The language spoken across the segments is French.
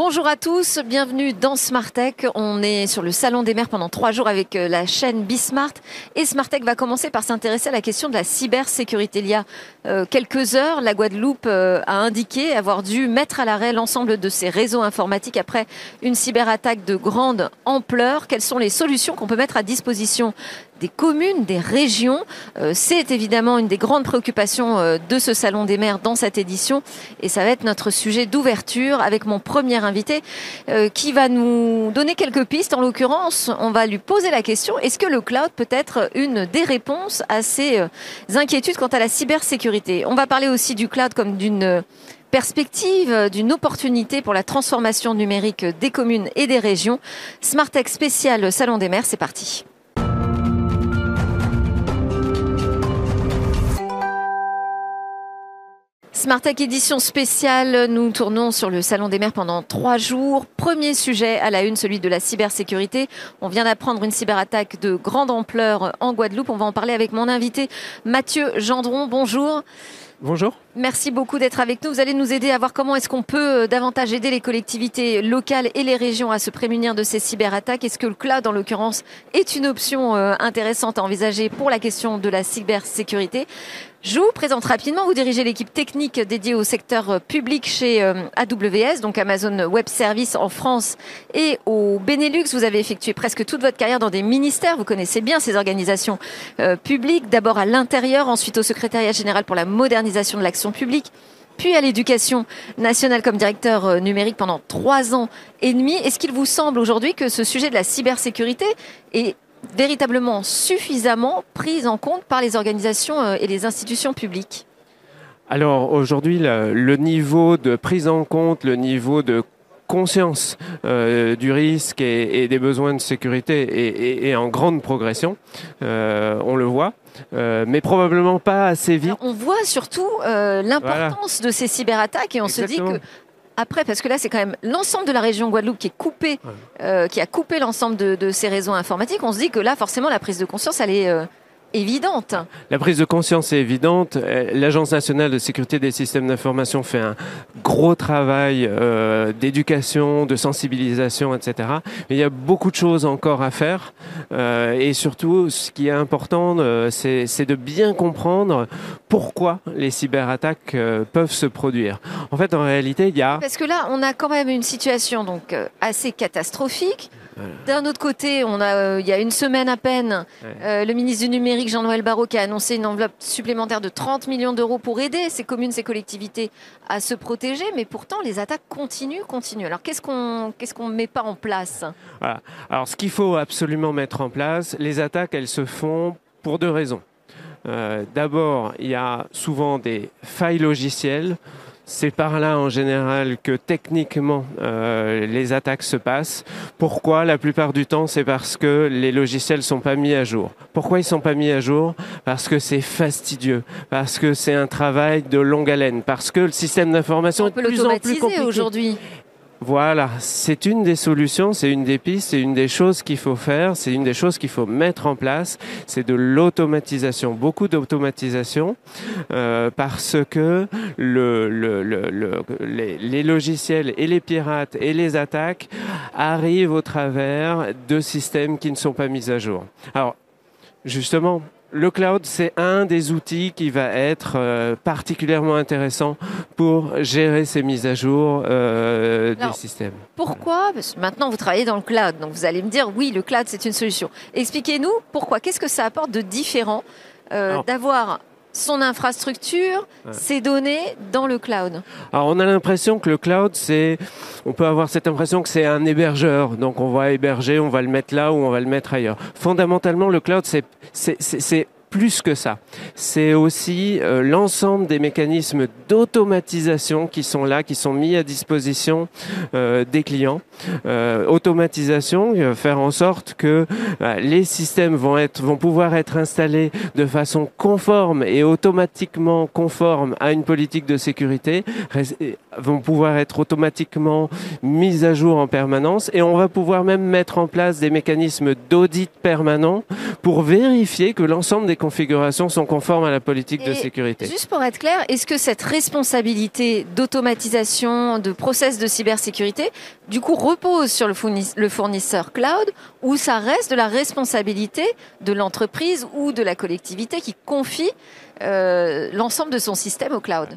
Bonjour à tous, bienvenue dans Smartech. On est sur le salon des maires pendant trois jours avec euh, la chaîne Bismart et Smartech va commencer par s'intéresser à la question de la cybersécurité. Il y a euh, quelques heures, la Guadeloupe euh, a indiqué avoir dû mettre à l'arrêt l'ensemble de ses réseaux informatiques après une cyberattaque de grande ampleur. Quelles sont les solutions qu'on peut mettre à disposition des communes, des régions. Euh, c'est évidemment une des grandes préoccupations euh, de ce Salon des maires dans cette édition et ça va être notre sujet d'ouverture avec mon premier invité euh, qui va nous donner quelques pistes. En l'occurrence, on va lui poser la question, est-ce que le cloud peut être une des réponses à ces inquiétudes quant à la cybersécurité? On va parler aussi du cloud comme d'une perspective d'une opportunité pour la transformation numérique des communes et des régions. Smartech spécial Salon des maires, c'est parti. Smartech édition spéciale, nous tournons sur le Salon des maires pendant trois jours. Premier sujet à la une, celui de la cybersécurité. On vient d'apprendre une cyberattaque de grande ampleur en Guadeloupe. On va en parler avec mon invité Mathieu Gendron. Bonjour. Bonjour. Merci beaucoup d'être avec nous. Vous allez nous aider à voir comment est-ce qu'on peut euh, davantage aider les collectivités locales et les régions à se prémunir de ces cyberattaques. Est-ce que le cloud, en l'occurrence, est une option euh, intéressante à envisager pour la question de la cybersécurité? Je vous présente rapidement, vous dirigez l'équipe technique dédiée au secteur euh, public chez AWS, donc Amazon Web Services en France et au Benelux. Vous avez effectué presque toute votre carrière dans des ministères, vous connaissez bien ces organisations publiques, d'abord à l'intérieur, ensuite au secrétariat général pour la modernisation de l'action publique puis à l'éducation nationale comme directeur numérique pendant trois ans et demi. Est-ce qu'il vous semble aujourd'hui que ce sujet de la cybersécurité est véritablement suffisamment prise en compte par les organisations euh, et les institutions publiques? Alors aujourd'hui, le, niveau de prise en compte, le niveau de conscience euh, du risque et, des besoins de sécurité est, en grande progression, euh, on le voit. Mais probablement pas assez vite. on voit surtout l'importance de ces cyberattaques et on se dit que après, parce que là, c'est quand même l'ensemble de la région Guadeloupe qui est coupée, euh, qui a coupé l'ensemble de, de, ces réseaux informatiques. On se dit que là, forcément, la prise de conscience, elle est, euh, évidente. La prise de conscience est évidente. Euh, L'Agence nationale de sécurité des systèmes d'information fait un gros travail euh, d'éducation, de sensibilisation, etc. Mais il y a beaucoup de choses encore à faire. Euh, et surtout, ce qui est important, euh, c'est de bien comprendre pourquoi les cyberattaques peuvent se produire. En fait, en réalité, il y a... Parce que là, on a quand même une situation donc assez catastrophique. D'un autre côté, on a, euh, il y a une semaine à peine, euh, le ministre du numérique Jean-Noël Barrot qui a annoncé une enveloppe supplémentaire de 30 millions d'euros pour aider ces communes, ces collectivités à se protéger, mais pourtant les attaques continuent, continuent. Alors qu'est-ce qu'on qu'est-ce qu'on met pas en place voilà. Alors ce qu'il faut absolument mettre en place, les attaques, elles se font pour deux raisons. Euh, D'abord, il y a souvent des failles logicielles. C'est par là en général que techniquement euh, les attaques se passent. Pourquoi? La plupart du temps, c'est parce que les logiciels sont pas mis à jour. Pourquoi ils sont pas mis à jour? Parce que c'est fastidieux, parce que c'est un travail de longue haleine, parce que le système d'information est de plus en plus compliqué aujourd'hui. Voilà, c'est une des solutions, c'est une des pistes, c'est une des choses qu'il faut faire, c'est une des choses qu'il faut mettre en place, c'est de l'automatisation, beaucoup d'automatisation, euh, parce que le, le, le, les, les, logiciels et les pirates et les attaques arrivent au travers de systèmes qui ne sont pas mis à jour. Alors, justement, le cloud, c'est un des outils qui va être euh, particulièrement intéressant pour gérer ces mises à jour euh, des systèmes. Pourquoi? Parce que maintenant, vous travaillez dans le cloud, donc vous allez me dire, oui, le cloud, c'est une solution. Expliquez-nous pourquoi. Qu'est-ce que ça apporte de différent euh, d'avoir son infrastructure, ses données dans le cloud. Alors on a l'impression que le cloud, c'est, on peut avoir cette impression que c'est un hébergeur. Donc on va héberger, on va le mettre là ou on va le mettre ailleurs. Fondamentalement, le cloud, c'est, c'est, c'est plus que ça. C'est aussi euh, l'ensemble des mécanismes d'automatisation qui sont là, qui sont mis à disposition euh, des clients. Euh, automatisation, faire en sorte que bah, les systèmes vont pouvoir être installés de façon conforme et automatiquement conforme à une politique de sécurité, vont pouvoir être automatiquement mis à jour en permanence et on va pouvoir même mettre en place des mécanismes d'audit permanent pour vérifier que l'ensemble des configurations sont conformes à la politique de sécurité. Juste pour être clair, est-ce que cette responsabilité d'automatisation, de process de cybersécurité, du coup, repose sur le fournis- le fournisseur cloud ou ça reste de la responsabilité de l'entreprise ou de la collectivité qui confie euh, l'ensemble de son système au cloud?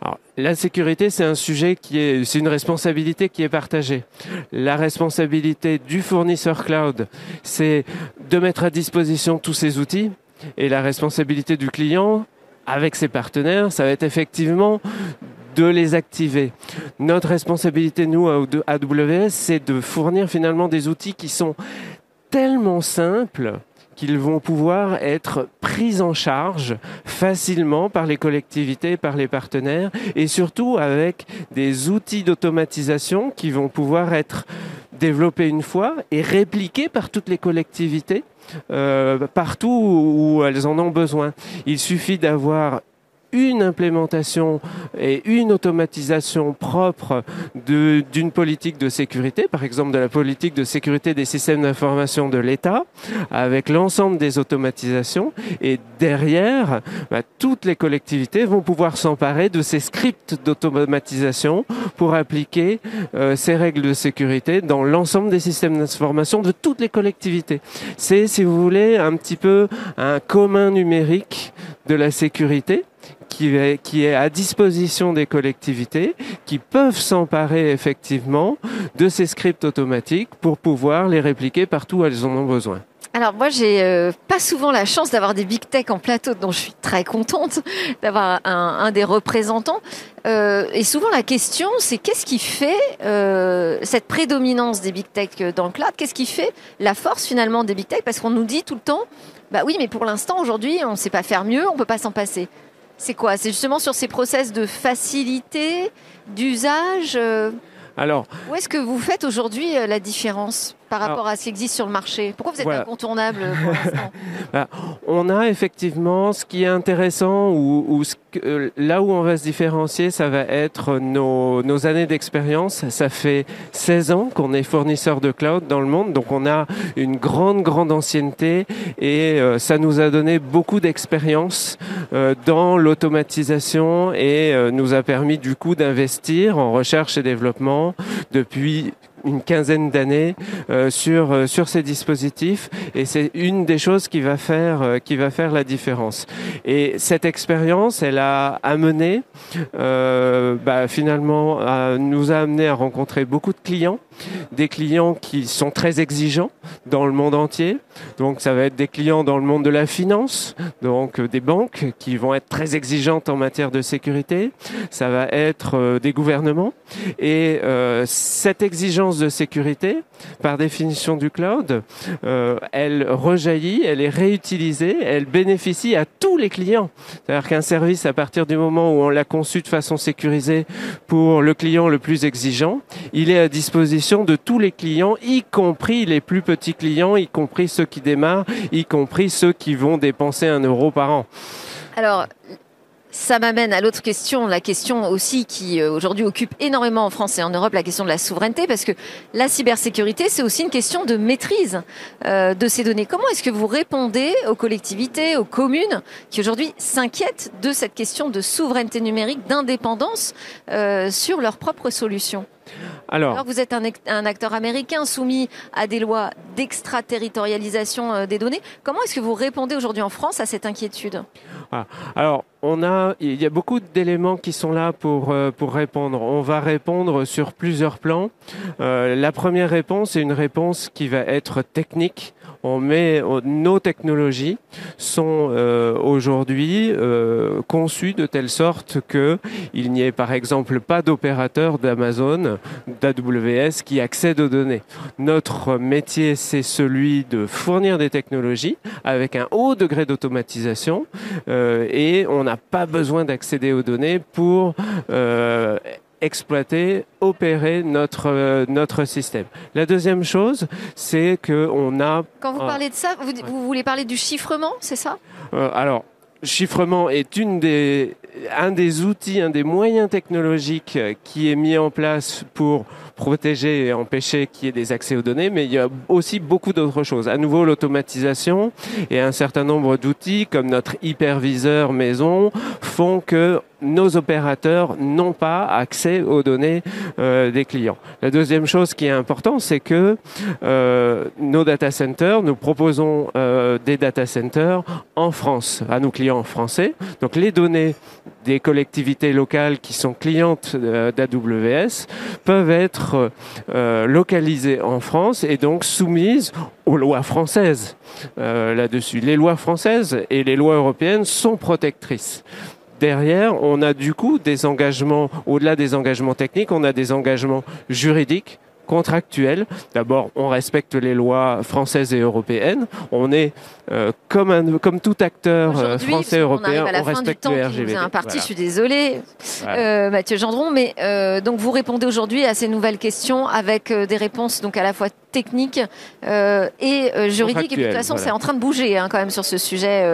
Alors, la sécurité, c'est un sujet qui est, c'est une responsabilité qui est partagée. La responsabilité du fournisseur cloud, c'est de mettre à disposition tous ces outils, et la responsabilité du client, avec ses partenaires, ça va être effectivement de les activer. Notre responsabilité, nous, à AWS, c'est de fournir finalement des outils qui sont tellement simples qu'ils vont pouvoir être pris en charge facilement par les collectivités, par les partenaires, et surtout avec des outils d'automatisation qui vont pouvoir être développés une fois et répliqués par toutes les collectivités euh, partout où elles en ont besoin. Il suffit d'avoir une implémentation et une automatisation propre d'une politique de sécurité, par exemple de la politique de sécurité des systèmes d'information de l'État, avec l'ensemble des automatisations. Et derrière, bah, toutes les collectivités vont pouvoir s'emparer de ces scripts d'automatisation pour appliquer euh, ces règles de sécurité dans l'ensemble des systèmes d'information de toutes les collectivités. C'est, si vous voulez, un petit peu un commun numérique de la sécurité qui est, à disposition des collectivités qui peuvent s'emparer effectivement de ces scripts automatiques pour pouvoir les répliquer partout où elles en ont besoin. Alors moi, j'ai euh, pas souvent la chance d'avoir des big tech en plateau, dont je suis très contente d'avoir un, des représentants. Euh, et souvent la question, c'est qu'est-ce qui fait euh, cette prédominance des big tech dans le cloud? Qu'est-ce qui fait la force finalement des big tech? Parce qu'on nous dit tout le temps, bah oui, mais pour l'instant aujourd'hui, on ne sait pas faire mieux, on peut pas s'en passer. C'est quoi? C'est justement sur ces process de facilité, d'usage. euh, Alors, où est-ce que vous faites aujourd'hui euh, la différence? Par rapport à ce qui existe sur le marché Pourquoi vous êtes Voilà. incontournable pour l'instant on a effectivement ce qui est intéressant ou, ou ce que- euh, là où on va se différencier, ça va être nos, nos années d'expérience. Ça fait 16 ans qu'on est fournisseur de cloud dans le monde, donc on a une grande, grande ancienneté et euh, ça nous a donné beaucoup d'expérience euh, dans l'automatisation et euh, nous a permis du coup d'investir en recherche et développement depuis une quinzaine d'années euh, sur euh, sur ces dispositifs et c'est une des choses qui va faire euh, qui va faire la différence. Et cette expérience elle a amené bah, finalement nous a amené à rencontrer beaucoup de clients des clients qui sont très exigeants dans le monde entier. Donc ça va être des clients dans le monde de la finance donc des banques qui vont être très exigeantes en matière de sécurité. Ça va être des gouvernements. Et cette exigence de sécurité, par définition du cloud, euh, elle rejaillit, elle est réutilisée, elle bénéficie à tous les clients. C'est-à-dire qu'un service, à partir du moment où on l'a conçu de façon sécurisée pour le client le plus exigeant, il est à disposition de tous les clients, y compris les plus petits clients, y compris ceux qui démarrent, y compris ceux qui vont dépenser un euro par an. Alors, ça m'amène à l'autre question, la question aussi qui euh, aujourd'hui occupe énormément en France et en Europe, la question de la souveraineté, parce que la cybersécurité, c'est aussi une question de maîtrise euh, de ces données. Comment est-ce que vous répondez aux collectivités, aux communes, qui aujourd'hui s'inquiètent de cette question de souveraineté numérique, d'indépendance euh, sur leurs propres solutions? Alors, vous êtes un, acteur américain soumis à des lois d'extraterritorialisation euh, des données. Comment est-ce que vous répondez aujourd'hui en France à cette inquiétude? Alors, on a, il y a beaucoup d'éléments qui sont là pour euh, pour répondre. On va répondre sur plusieurs plans. Euh, la première réponse est une réponse qui va être technique. On met nos technologies sont euh, aujourd'hui euh, conçues de telle sorte que il n'y ait par exemple pas d'opérateur d'Amazon, d'AWS qui accède aux données. Notre métier, c'est celui de fournir des technologies avec un haut degré d'automatisation euh, et on n'a pas besoin d'accéder aux données pour euh, exploiter, opérer notre euh, notre système. La deuxième chose, c'est que on a Quand vous parlez de ça, vous, vous voulez parler du chiffrement, c'est ça? Euh, alors chiffrement est une des un des outils, un des moyens technologiques qui est mis en place pour protéger et empêcher qu'il y ait des accès aux données, mais il y a aussi beaucoup d'autres choses. À nouveau, l'automatisation et un certain nombre d'outils comme notre hyperviseur maison font que nos opérateurs n'ont pas accès aux données euh, des clients. La deuxième chose qui est importante, c'est que euh, nos data centers, nous proposons euh, des data centers en France, à nos clients français. Donc les données des collectivités locales qui sont clientes d'AWS peuvent être localisées en France et donc soumises aux lois françaises là-dessus. Les lois françaises et les lois européennes sont protectrices derrière, on a du coup des engagements, au-delà des engagements techniques, on a des engagements juridiques contractuels. D'abord, on respecte les lois françaises et européennes. On est euh, comme, un, comme tout acteur euh, français européen, on, respecte le RGPD. un parti, je suis désolé, euh, Mathieu Gendron, mais donc vous répondez aujourd'hui à ces nouvelles questions avec des réponses donc à la fois techniques et juridiques. Et de toute façon, c'est en train de bouger hein, quand même sur ce sujet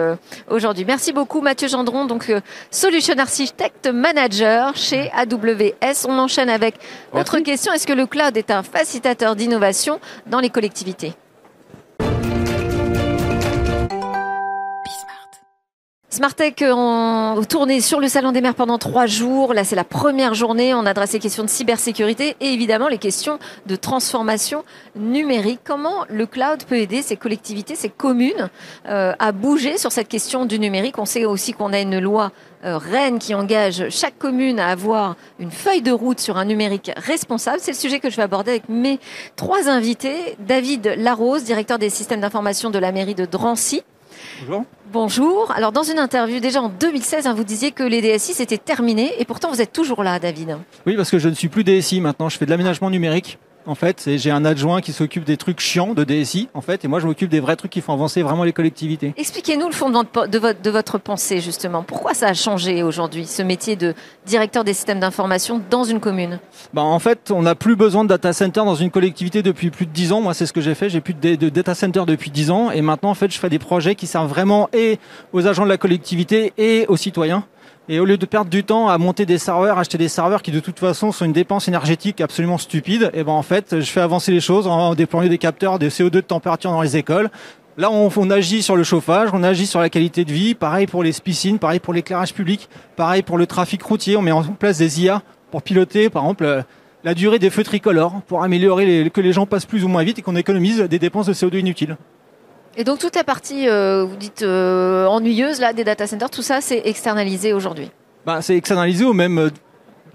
aujourd'hui. Merci beaucoup, Mathieu Gendron, donc Solution Architect Manager chez AWS. On enchaîne avec autre question. Est-ce que le cloud est un facilitateur d'innovation dans les collectivités? Smartech en tournée sur le Salon des maires pendant trois jours. Là, c'est la première journée. On adresse les questions de cybersécurité et évidemment les questions de transformation numérique. Comment le cloud peut aider ces collectivités, ces communes euh, à bouger sur cette question du numérique? On sait aussi qu'on a une loi euh, reine qui engage chaque commune à avoir une feuille de route sur un numérique responsable. C'est le sujet que je vais aborder avec mes trois invités. David Larose, directeur des systèmes d'information de la mairie de Drancy. Bonjour. Bonjour. Alors, dans une interview déjà en 2016, hein, vous disiez que les DSI c'était terminé et pourtant vous êtes toujours là, David. Oui, parce que je ne suis plus DSI maintenant. Je fais de l'aménagement numérique en fait. J'ai un adjoint qui s'occupe des trucs chiants de DSI, en fait, et moi je m'occupe des vrais trucs qui font avancer vraiment les collectivités. Expliquez-nous le fondement de, votre, de votre pensée, justement. Pourquoi ça a changé aujourd'hui, ce métier de directeur des systèmes d'information dans une commune? Bah, En fait, on n'a plus besoin de data center dans une collectivité depuis plus de 10 ans. Moi, c'est ce que j'ai fait. J'ai plus de, de, data center depuis 10 ans, et maintenant, en fait, je fais des projets qui servent vraiment et aux agents de la collectivité et aux citoyens. Et au lieu de perdre du temps à monter des serveurs, acheter des serveurs qui de toute façon sont une dépense énergétique absolument stupide, et eh ben en fait, je fais avancer les choses en déployant des capteurs de CO2 de température dans les écoles. Là, on, agit sur le chauffage, on agit sur la qualité de vie, pareil pour les piscines, pareil pour l'éclairage public, pareil pour le trafic routier. On met en place des IA pour piloter, par exemple, la durée des feux tricolores, pour améliorer que les gens passent plus ou moins vite et qu'on économise des dépenses de CO2 inutiles. Et donc toute la partie, euh, vous dites euh, ennuyeuse là des data centers, tout ça c'est externalisé aujourd'hui. Bah, c'est externalisé ou même euh,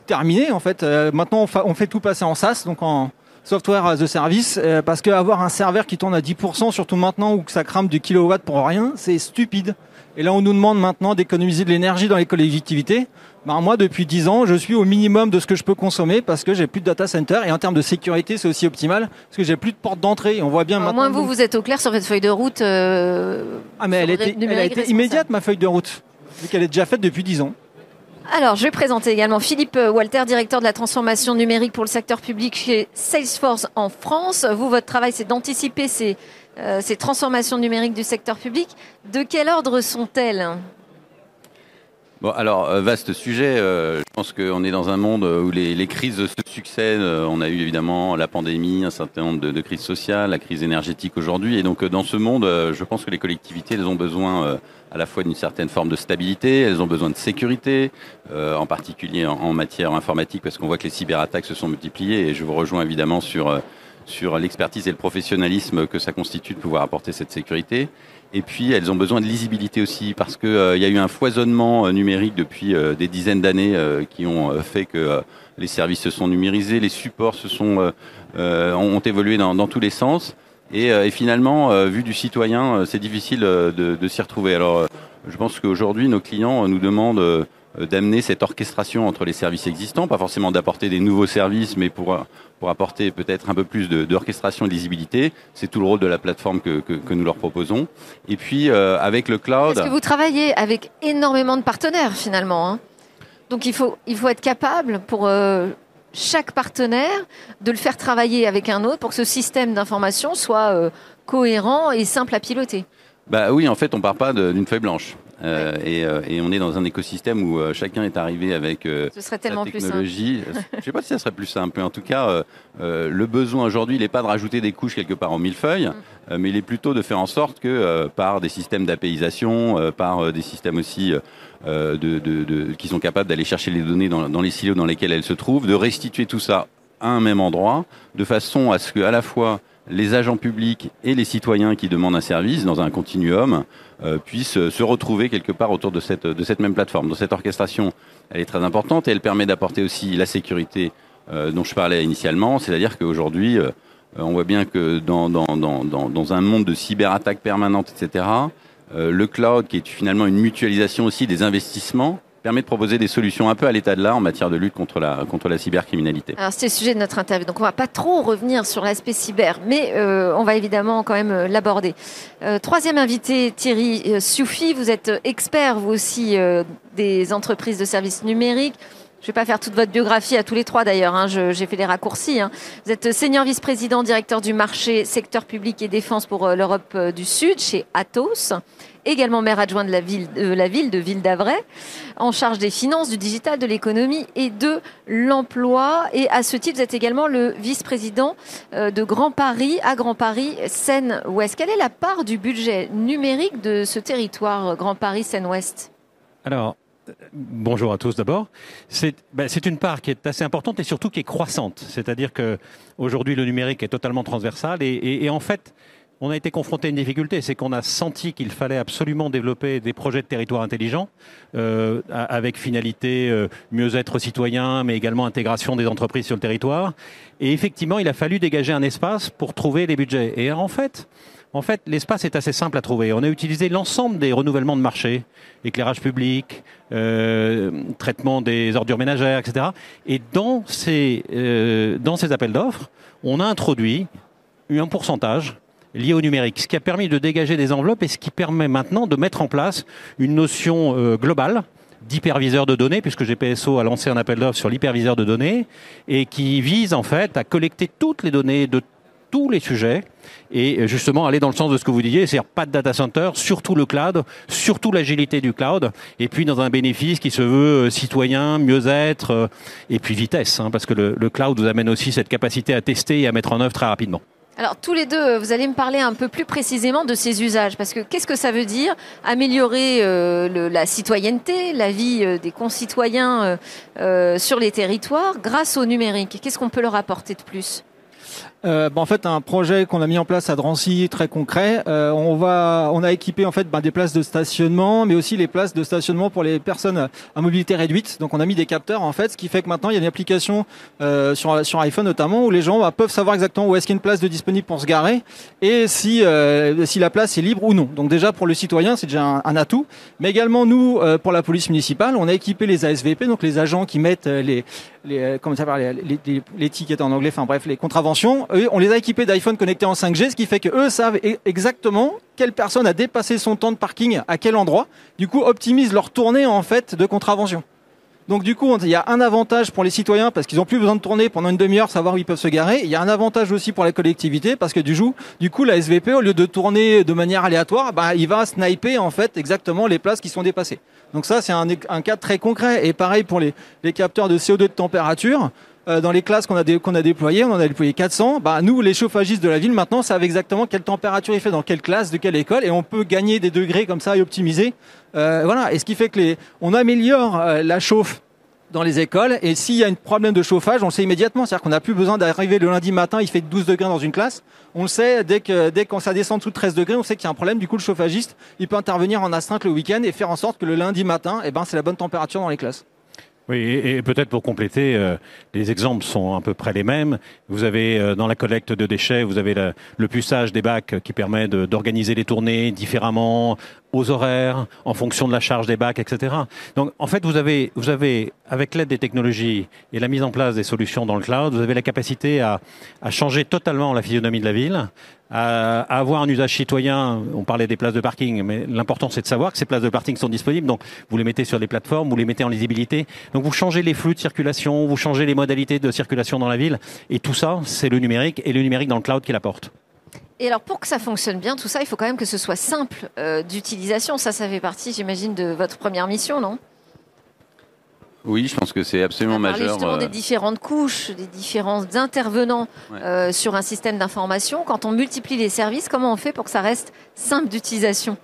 terminé en fait. maintenant on, fait tout passer en SaaS, donc en software as a service, parce qu'avoir un serveur qui tourne à 10%, surtout maintenant où ça crame du kilowatt pour rien, c'est stupide. Et là on nous demande maintenant d'économiser de l'énergie dans les collectivités. Bah, moi, depuis 10 ans, je suis au minimum de ce que je peux consommer parce que j'ai plus de data center et en termes de sécurité, c'est aussi optimal parce que j'ai plus de porte d'entrée. On voit bien maintenant. Au moins, vous, vous êtes au clair sur votre feuille de route. Euh, ah, mais elle, était, elle a été immédiate, ma feuille de route, vu qu'elle est déjà faite depuis 10 ans. Alors, je vais présenter également Philippe Walter, directeur de la transformation numérique pour le secteur public chez Salesforce en France. Vous, votre travail, c'est d'anticiper ces, euh, ces transformations numériques du secteur public. De quel ordre sont-elles? Bon, alors, euh, vaste sujet. Euh, je pense qu'on est dans un monde où les, crises se succèdent. Euh, on a eu évidemment la pandémie, un certain nombre de, de crises sociales, la crise énergétique aujourd'hui. Et donc, dans ce monde, je pense que les collectivités, elles ont besoin à la fois d'une certaine forme de stabilité, elles ont besoin de sécurité, en particulier en, en, matière informatique, parce qu'on voit que les cyberattaques se sont multipliées. Et je vous rejoins évidemment sur sur l'expertise et le professionnalisme que ça constitue de pouvoir apporter cette sécurité. Et puis, elles ont besoin de lisibilité aussi, parce qu'il euh, y a eu un foisonnement euh, numérique depuis euh, des dizaines d'années qui ont fait que les services se sont numérisés, les supports se sont, ont évolué dans, tous les sens. Et, et finalement, vu du citoyen, c'est difficile de, s'y retrouver. Alors, je pense qu'aujourd'hui, nos clients nous demandent d'amener cette orchestration entre les services existants, pas forcément d'apporter des nouveaux services, mais pour pour apporter peut-être un peu plus d'orchestration de, de, lisibilité. C'est tout le rôle de la plateforme que, que, nous leur proposons. Et puis euh, avec le cloud. Parce que vous travaillez avec énormément de partenaires finalement. Hein. Donc il faut, il faut être capable pour euh, chaque partenaire de le faire travailler avec un autre pour que ce système d'information soit euh, cohérent et simple à piloter. Bah oui, en fait, on part pas d'une feuille blanche. euh, et, euh, et on est dans un écosystème où euh, chacun est arrivé avec Ce serait sa tellement plus simple. technologie. Je sais pas si ça serait plus simple, mais en tout cas, le besoin aujourd'hui, il n'est pas de rajouter des couches quelque part en millefeuille, Mm. mais il est plutôt de faire en sorte que par des systèmes d'apéisation, euh, par des systèmes aussi de, de- de- qui sont capables d'aller chercher les données dans, les silos dans lesquels elles se trouvent, de restituer tout ça à un même endroit, de façon à ce que à la fois les agents publics et les citoyens qui demandent un service dans un continuum euh, puissent euh, se retrouver quelque part autour de cette, de cette même plateforme. Donc cette orchestration, elle est très importante et elle permet d'apporter aussi la sécurité euh, dont je parlais initialement, c'est-à-dire qu'aujourd'hui, euh, on voit bien que dans, dans, dans, dans, un monde de cyberattaques permanentes, etc., euh, le cloud, qui est finalement une mutualisation aussi des investissements, permet de proposer des solutions un peu à l'état de l'art en matière de lutte contre la, cybercriminalité. Alors c'est le sujet de notre interview, donc on va pas trop revenir sur l'aspect cyber, mais euh, on va évidemment quand même euh, l'aborder. Euh, troisième invité, Thierry euh, Soufi, vous êtes euh, expert vous aussi euh, des entreprises de services numériques. Je vais pas faire toute votre biographie à tous les trois d'ailleurs, hein, j'ai fait les raccourcis. hein. Vous êtes senior vice-président, directeur du marché secteur public et défense pour euh, l'Europe euh, du Sud chez Atos, également maire adjoint de la ville, de la ville de Ville d'Avray en charge des finances, du digital, de l'économie et de l'emploi. Et à ce titre, vous êtes également le vice-président euh, de Grand Paris, à Grand Paris, Seine-Ouest. Quelle est la part du budget numérique de ce territoire, euh, Grand Paris, Seine-Ouest? Alors, euh, bonjour à tous d'abord. C'est ben, c'est une part qui est assez importante et surtout qui est croissante. C'est-à-dire que aujourd'hui le numérique est totalement transversal et, en fait, on a été confronté à une difficulté, c'est qu'on a senti qu'il fallait absolument développer des projets de territoire intelligents euh, avec finalité euh, mieux-être citoyen, mais également intégration des entreprises sur le territoire. Et effectivement, il a fallu dégager un espace pour trouver les budgets. Et en fait, en fait, l'espace est assez simple à trouver. On a utilisé l'ensemble des renouvellements de marché, éclairage public, euh, traitement des ordures ménagères, etc. Et dans ces, euh, dans ces appels d'offres, on a introduit un pourcentage lié au numérique, ce qui a permis de dégager des enveloppes et ce qui permet maintenant de mettre en place une notion euh, globale d'hyperviseur de données, puisque GPSO a lancé un appel d'offres sur l'hyperviseur de données, et qui vise en fait à collecter toutes les données de tous les sujets et justement aller dans le sens de ce que vous disiez, c'est-à-dire pas de data center, surtout le cloud, surtout l'agilité du cloud, et puis dans un bénéfice qui se veut euh, citoyen, mieux-être, euh, et puis vitesse, hein, parce que le, cloud vous amène aussi cette capacité à tester et à mettre en œuvre très rapidement. Alors tous les deux, euh, vous allez me parler un peu plus précisément de ces usages, parce que qu'est-ce que ça veut dire améliorer euh, la citoyenneté, la vie euh, des concitoyens euh, euh, sur les territoires grâce au numérique? Qu'est-ce qu'on peut leur apporter de plus? Euh, bah, en fait, un projet qu'on a mis en place à Drancy, très concret. Euh, on va, on a équipé en fait bah, des places de stationnement, mais aussi les places de stationnement pour les personnes à mobilité réduite. Donc, on a mis des capteurs en fait, ce qui fait que maintenant il y a une application euh, sur sur iPhone notamment où les gens bah, peuvent savoir exactement où est-ce qu'il y a une place de disponible pour se garer et si euh, si la place est libre ou non. Donc déjà pour le citoyen, c'est déjà un, un atout. Mais également nous, euh, pour la police municipale, on a équipé les ASVP, donc les agents qui mettent les les euh, comment ça les, les, les tickets en anglais, enfin bref, les contraventions. Eux, on les a équipés d'iPhone connectés en 5G, ce qui fait que eux savent e- exactement quelle personne a dépassé son temps de parking à quel endroit. Du coup, optimisent leur tournée en fait de contravention. Donc du coup, il y a un avantage pour les citoyens parce qu'ils ont plus besoin de tourner pendant une demi-heure, savoir où ils peuvent se garer. Il y a un avantage aussi pour la collectivité parce que du coup, du coup, la SVP au lieu de tourner de manière aléatoire, bah, il va sniper en fait exactement les places qui sont dépassées. Donc ça, c'est un, un cas très concret. Et pareil pour les, les capteurs de CO2 de température. Euh, dans les classes qu'on a, qu'on a déployées, on en a déployé 400. Bah, nous, les chauffagistes de la ville, maintenant, savent exactement quelle température il fait dans quelle classe, de quelle école, et on peut gagner des degrés comme ça et optimiser. Euh, voilà. Et ce qui fait que les, on améliore euh, la chauffe dans les écoles. Et s'il y a un problème de chauffage, on le sait immédiatement. C'est-à-dire qu'on n'a plus besoin d'arriver le lundi matin, il fait 12 degrés dans une classe. On le sait dès que dès qu'on ça descend de 13 degrés, on sait qu'il y a un problème. Du coup, le chauffagiste, il peut intervenir en astreinte le week-end et faire en sorte que le lundi matin, eh ben, c'est la bonne température dans les classes. Oui, et, peut-être pour compléter, euh, les exemples sont à peu près les mêmes. Vous avez euh, dans la collecte de déchets, vous avez le puçage des bacs qui permet d'organiser les tournées différemment, aux horaires, en fonction de la charge des bacs, etc. Donc, en fait, vous avez, vous avez, avec l'aide des technologies et la mise en place des solutions dans le cloud, vous avez la capacité à, à changer totalement la physionomie de la ville, à, à avoir un usage citoyen. On parlait des places de parking, mais l'important c'est de savoir que ces places de parking sont disponibles. Donc, vous les mettez sur les plateformes, vous les mettez en lisibilité. Donc, vous changez les flux de circulation, vous changez les modalités de circulation dans la ville, et tout ça, c'est le numérique et le numérique dans le cloud qui l'apporte. Et alors pour que ça fonctionne bien, tout ça, il faut quand même que ce soit simple euh, d'utilisation. Ça, ça fait partie, j'imagine, de votre première mission, non? Oui, je pense que c'est absolument On a parlé majeur. justement euh, des différentes couches, des différents intervenants Ouais. euh, sur un système d'information. Quand on multiplie les services, comment on fait pour que ça reste simple d'utilisation?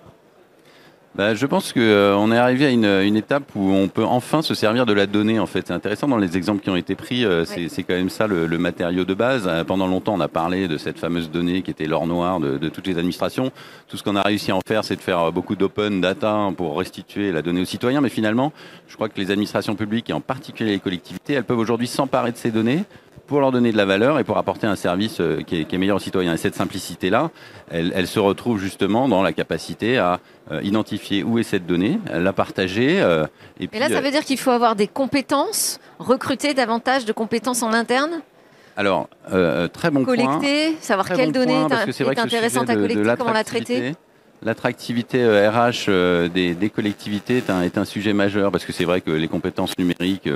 Bah, je pense que euh, on est arrivé à une, une étape où on peut enfin se servir de la donnée. En fait, c'est intéressant dans les exemples qui ont été pris. euh, c'est, quand même ça le, le matériau de base. Euh, pendant longtemps, on a parlé de cette fameuse donnée qui était l'or noir de, de toutes les administrations. Tout ce qu'on a réussi à en faire, c'est de faire beaucoup d'open data pour restituer la donnée aux citoyens. Mais finalement, je crois que les administrations publiques et en particulier les collectivités, elles peuvent aujourd'hui s'emparer de ces données pour leur donner de la valeur et pour apporter un service euh, qui est, qui est meilleur aux citoyens. Et cette simplicité-là, elle, elle se retrouve justement dans la capacité à euh, identifier où est cette donnée, la partager. euh, et puis, Et là, ça veut dire qu'il faut avoir des compétences, recruter davantage de compétences en interne, alors, euh, très bon point. collecter, savoir Très quelle bon donnée point, est, intéressante à de- de collecter, comment la traiter? l'attractivité- RH des, des collectivités est un, est un sujet majeur parce que c'est vrai que les compétences numériques,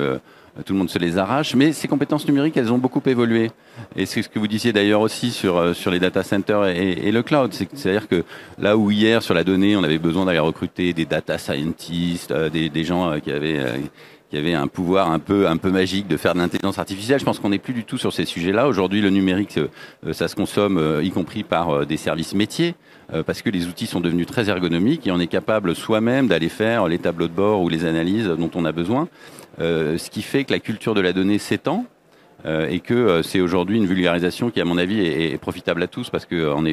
tout le monde se les arrache, mais ces compétences numériques, elles ont beaucoup évolué. Et c'est ce que vous disiez d'ailleurs aussi sur, euh, sur les data centers et, et le cloud. C'est- C'est-à-dire que là où hier, sur la donnée, on avait besoin d'aller recruter des data scientists, euh, des, des gens euh, qui avaient... qui avait un pouvoir un peu un peu magique de faire de l'intelligence artificielle. Je pense qu'on n'est plus du tout sur ces sujets-là. Aujourd'hui, le numérique, ça se consomme, y compris par des services métiers, parce que les outils sont devenus très ergonomiques et on est capable soi-même d'aller faire les tableaux de bord ou les analyses dont on a besoin. Euh, ce qui fait que la culture de la donnée s'étend. euh, et que euh, c'est aujourd'hui une vulgarisation qui, à mon avis, est, profitable à tous parce qu'on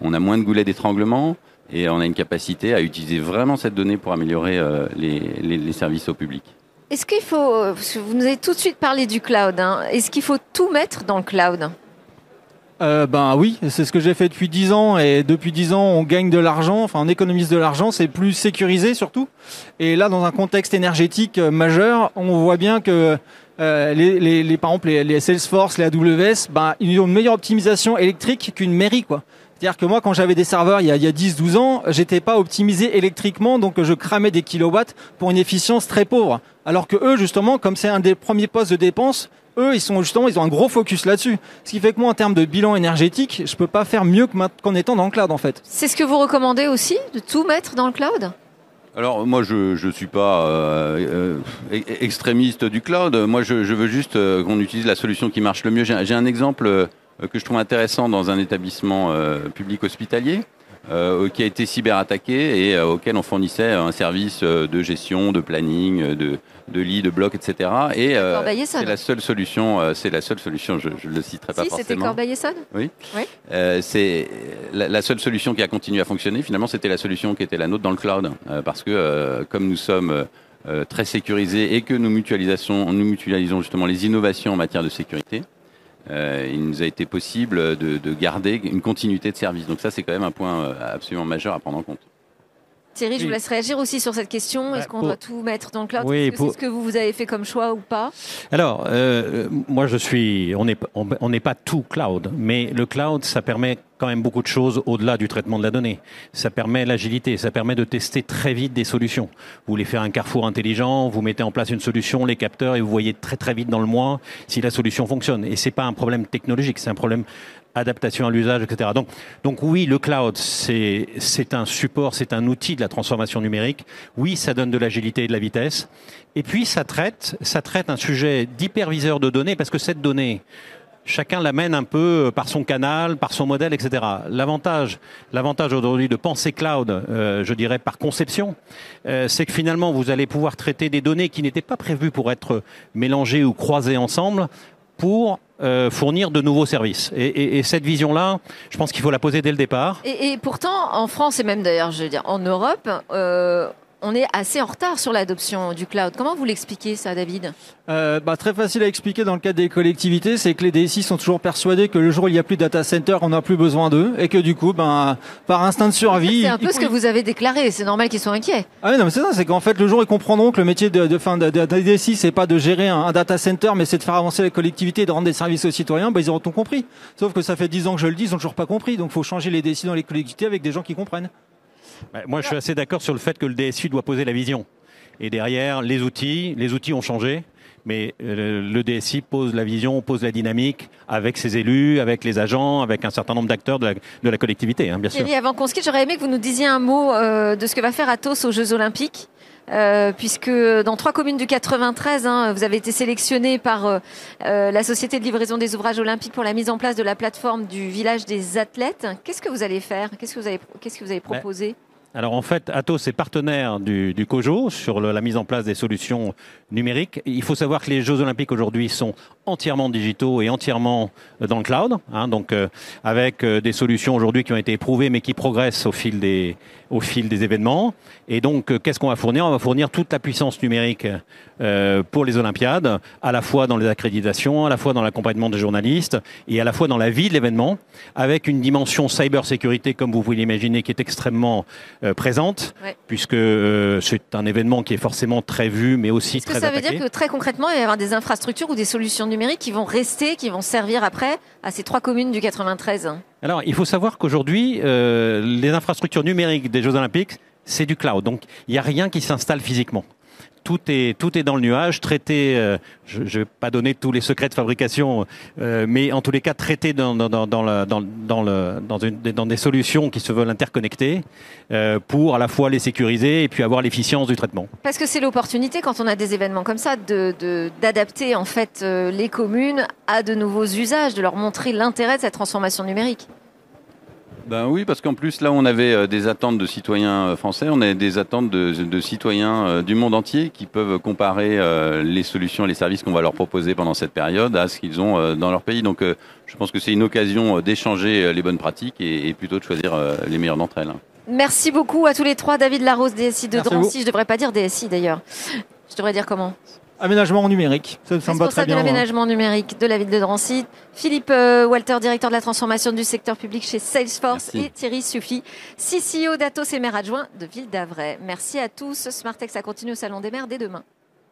on a moins de goulets d'étranglement et on a une capacité à utiliser vraiment cette donnée pour améliorer les, services au public. Est-ce qu'il faut, vous nous avez tout de suite parlé du cloud, hein, est-ce qu'il faut tout mettre dans le cloud? Euh, ben oui, c'est ce que j'ai fait depuis 10 ans et depuis 10 ans on gagne de l'argent, enfin on économise de l'argent, c'est plus sécurisé surtout. Et là dans un contexte énergétique euh, majeur, on voit bien que euh, les, les, les, par exemple les, les Salesforce, les AWS, ben, ils ont une meilleure optimisation électrique qu'une mairie quoi. C'est-à-dire que moi, quand j'avais des serveurs il y a, a 10-12 ans, j'étais pas optimisé électriquement, donc je cramais des kilowatts pour une efficience très pauvre. Alors que eux, justement, comme c'est un des premiers postes de dépense, eux, ils sont justement, ils ont un gros focus là-dessus. Ce qui fait que moi, en termes de bilan énergétique, je peux pas faire mieux qu'en étant dans le cloud, en fait. C'est ce que vous recommandez aussi, de tout mettre dans le cloud? Alors moi je je suis pas euh, euh, e- extrémiste du cloud. Moi je, je veux juste euh, qu'on utilise la solution qui marche le mieux. J'ai un- exemple que je trouve intéressant dans un établissement euh, public hospitalier euh, qui a été cyberattaqué et euh, auquel on fournissait un service euh, de gestion, de planning, de de lits, de blocs, etc. Et euh, Corbeil-Essonne. c'est la seule solution. euh, c'est la seule solution. Je, je le citerai pas Si, c'était. Corbeil-Essonne Euh, c'est la, la seule solution qui a continué à fonctionner. Finalement, c'était la solution qui était la nôtre dans le cloud, Euh, parce que euh, comme nous sommes euh, euh, très sécurisés et que nous mutualisons, nous mutualisons justement les innovations en matière de sécurité, euh, il nous a été possible de, de garder une continuité de service. Donc ça, c'est quand même un point euh, absolument majeur à prendre en compte. Thierry, je vous laisse réagir aussi sur cette question. Est-ce qu'on pour- doit tout mettre dans le cloud? Oui, Est-ce que pour- c'est ce que vous, vous avez fait comme choix ou pas? Alors, euh, moi, je suis. On n'est on, on n'est pas tout cloud, mais le cloud, ça permet quand même beaucoup de choses au-delà du traitement de la donnée. Ça permet l'agilité, ça permet de tester très vite des solutions. Vous voulez faire un carrefour intelligent, vous mettez en place une solution, les capteurs, et vous voyez très très vite dans le mois si la solution fonctionne. Et c'est pas un problème technologique, c'est un problème adaptation à l'usage, etc. Donc, donc oui, le cloud, c'est un support, c'est un outil de la transformation numérique. Oui, ça donne de l'agilité et de la vitesse. Et puis ça traite, ça traite un sujet d'hyperviseur de données parce que cette donnée, chacun l'amène un peu par son canal, par son modèle, etc. L'avantage, l'avantage aujourd'hui de penser cloud, euh, je dirais par conception, euh, c'est que finalement vous allez pouvoir traiter des données qui n'étaient pas prévues pour être mélangées ou croisées ensemble pour euh, fournir de nouveaux services. Et, et- et cette vision-là, je pense qu'il faut la poser dès le départ. et, et pourtant, en France et même d'ailleurs, je veux dire, en Europe, euh, on est assez en retard sur l'adoption du cloud. Comment vous l'expliquez ça, David? Euh, bah, très facile à expliquer dans le cadre des collectivités, c'est que les DSI sont toujours persuadés que le jour où il n'y a plus de data center, on n'a plus besoin d'eux, et que du coup, ben, par instinct de survie... C'est un ils- peu ce que vous avez déclaré. C'est normal qu'ils soient inquiets. Ah oui, non, mais c'est ça, c'est qu'en fait, le jour où ils comprendront que le métier de, de, fin, de, de, de DSI, c'est pas de gérer un, un data center, mais c'est de faire avancer la collectivité et de rendre des services aux citoyens, bah, ils auront tout compris. Sauf que ça fait 10 ans que je le dis, ils ont toujours pas compris. Donc, faut changer les DSI dans les collectivités avec des gens qui comprennent. Ouais, Moi, je suis assez d'accord sur le fait que le DSU doit poser la vision. Et derrière, les outils, les outils ont changé. mais euh, le DSI pose la vision, pose la dynamique avec ses élus, avec les agents, avec un certain nombre d'acteurs de la, de la collectivité, hein, bien sûr. Thierry, avant qu'on se quitte, j'aurais aimé que vous nous disiez un mot euh, de ce que va faire Atos aux Jeux Olympiques. Euh, puisque dans trois communes du 93, hein, vous avez été sélectionné par euh, la Société de livraison des ouvrages olympiques pour la mise en place de la plateforme du village des athlètes. Qu'est-ce que vous allez faire? Qu'est-ce que vous avez, qu'est-ce que vous avez proposé alors en fait, Atos est partenaire du, du COJO sur la mise en place des solutions numériques. Il faut savoir que les Jeux Olympiques aujourd'hui sont entièrement digitaux et entièrement euh, dans le cloud, hein, donc euh, avec euh, des solutions aujourd'hui qui ont été éprouvées mais qui progressent au fil des, au fil des événements. Et donc, qu'est-ce qu'on va fournir? On va fournir toute la puissance numérique euh, pour les Olympiades, à la fois dans les accréditations, à la fois dans l'accompagnement des journalistes et à la fois dans la vie de l'événement, avec une dimension cybersécurité, comme vous pouvez l'imaginer, qui est extrêmement euh, présente, Ouais. puisque euh, c'est un événement qui est forcément très vu, mais aussi Est-ce que ça veut dire que très concrètement, il va y avoir des infrastructures ou des solutions numériques qui vont rester, qui vont servir après à ces trois communes du 93 Alors, il faut savoir qu'aujourd'hui, euh, les infrastructures numériques des Jeux Olympiques, c'est du cloud. Donc, il n'y a rien qui s'installe physiquement. Tout est, tout est dans le nuage, traité, euh, je ne vais pas donner tous les secrets de fabrication, euh, mais en tous les cas traité dans, dans, dans, la- dans, dans le, dans, une, dans des solutions qui se veulent interconnecter euh, pour à la fois les sécuriser et puis avoir l'efficience du traitement. Parce que c'est l'opportunité quand on a des événements comme ça de d'adapter en fait les communes à de nouveaux usages, de leur montrer l'intérêt de cette transformation numérique. Ben oui, parce qu'en plus, là, on avait euh, des attentes de citoyens euh, français, on a des attentes de, de citoyens euh, du monde entier qui peuvent comparer les solutions et les services qu'on va leur proposer pendant cette période à ce qu'ils ont dans leur pays. Donc, je pense que c'est une occasion d'échanger les bonnes pratiques et, et plutôt de choisir les meilleures d'entre elles. Merci beaucoup à tous les trois. David Larose, DSI de Merci Drancy. Je devrais pas dire DSI d'ailleurs. Je devrais dire comment? Aménagement numérique, ça, ça me va très Responsable de bien. moi. l'aménagement numérique de la ville de Drancy. Philippe euh, Walter, directeur de la transformation du secteur public chez Salesforce. Merci. Et Thierry Suffy, CCO d'Atos et maire adjoint de Ville d'Avray. Merci à tous. Smartex, ça continue au Salon des maires dès demain.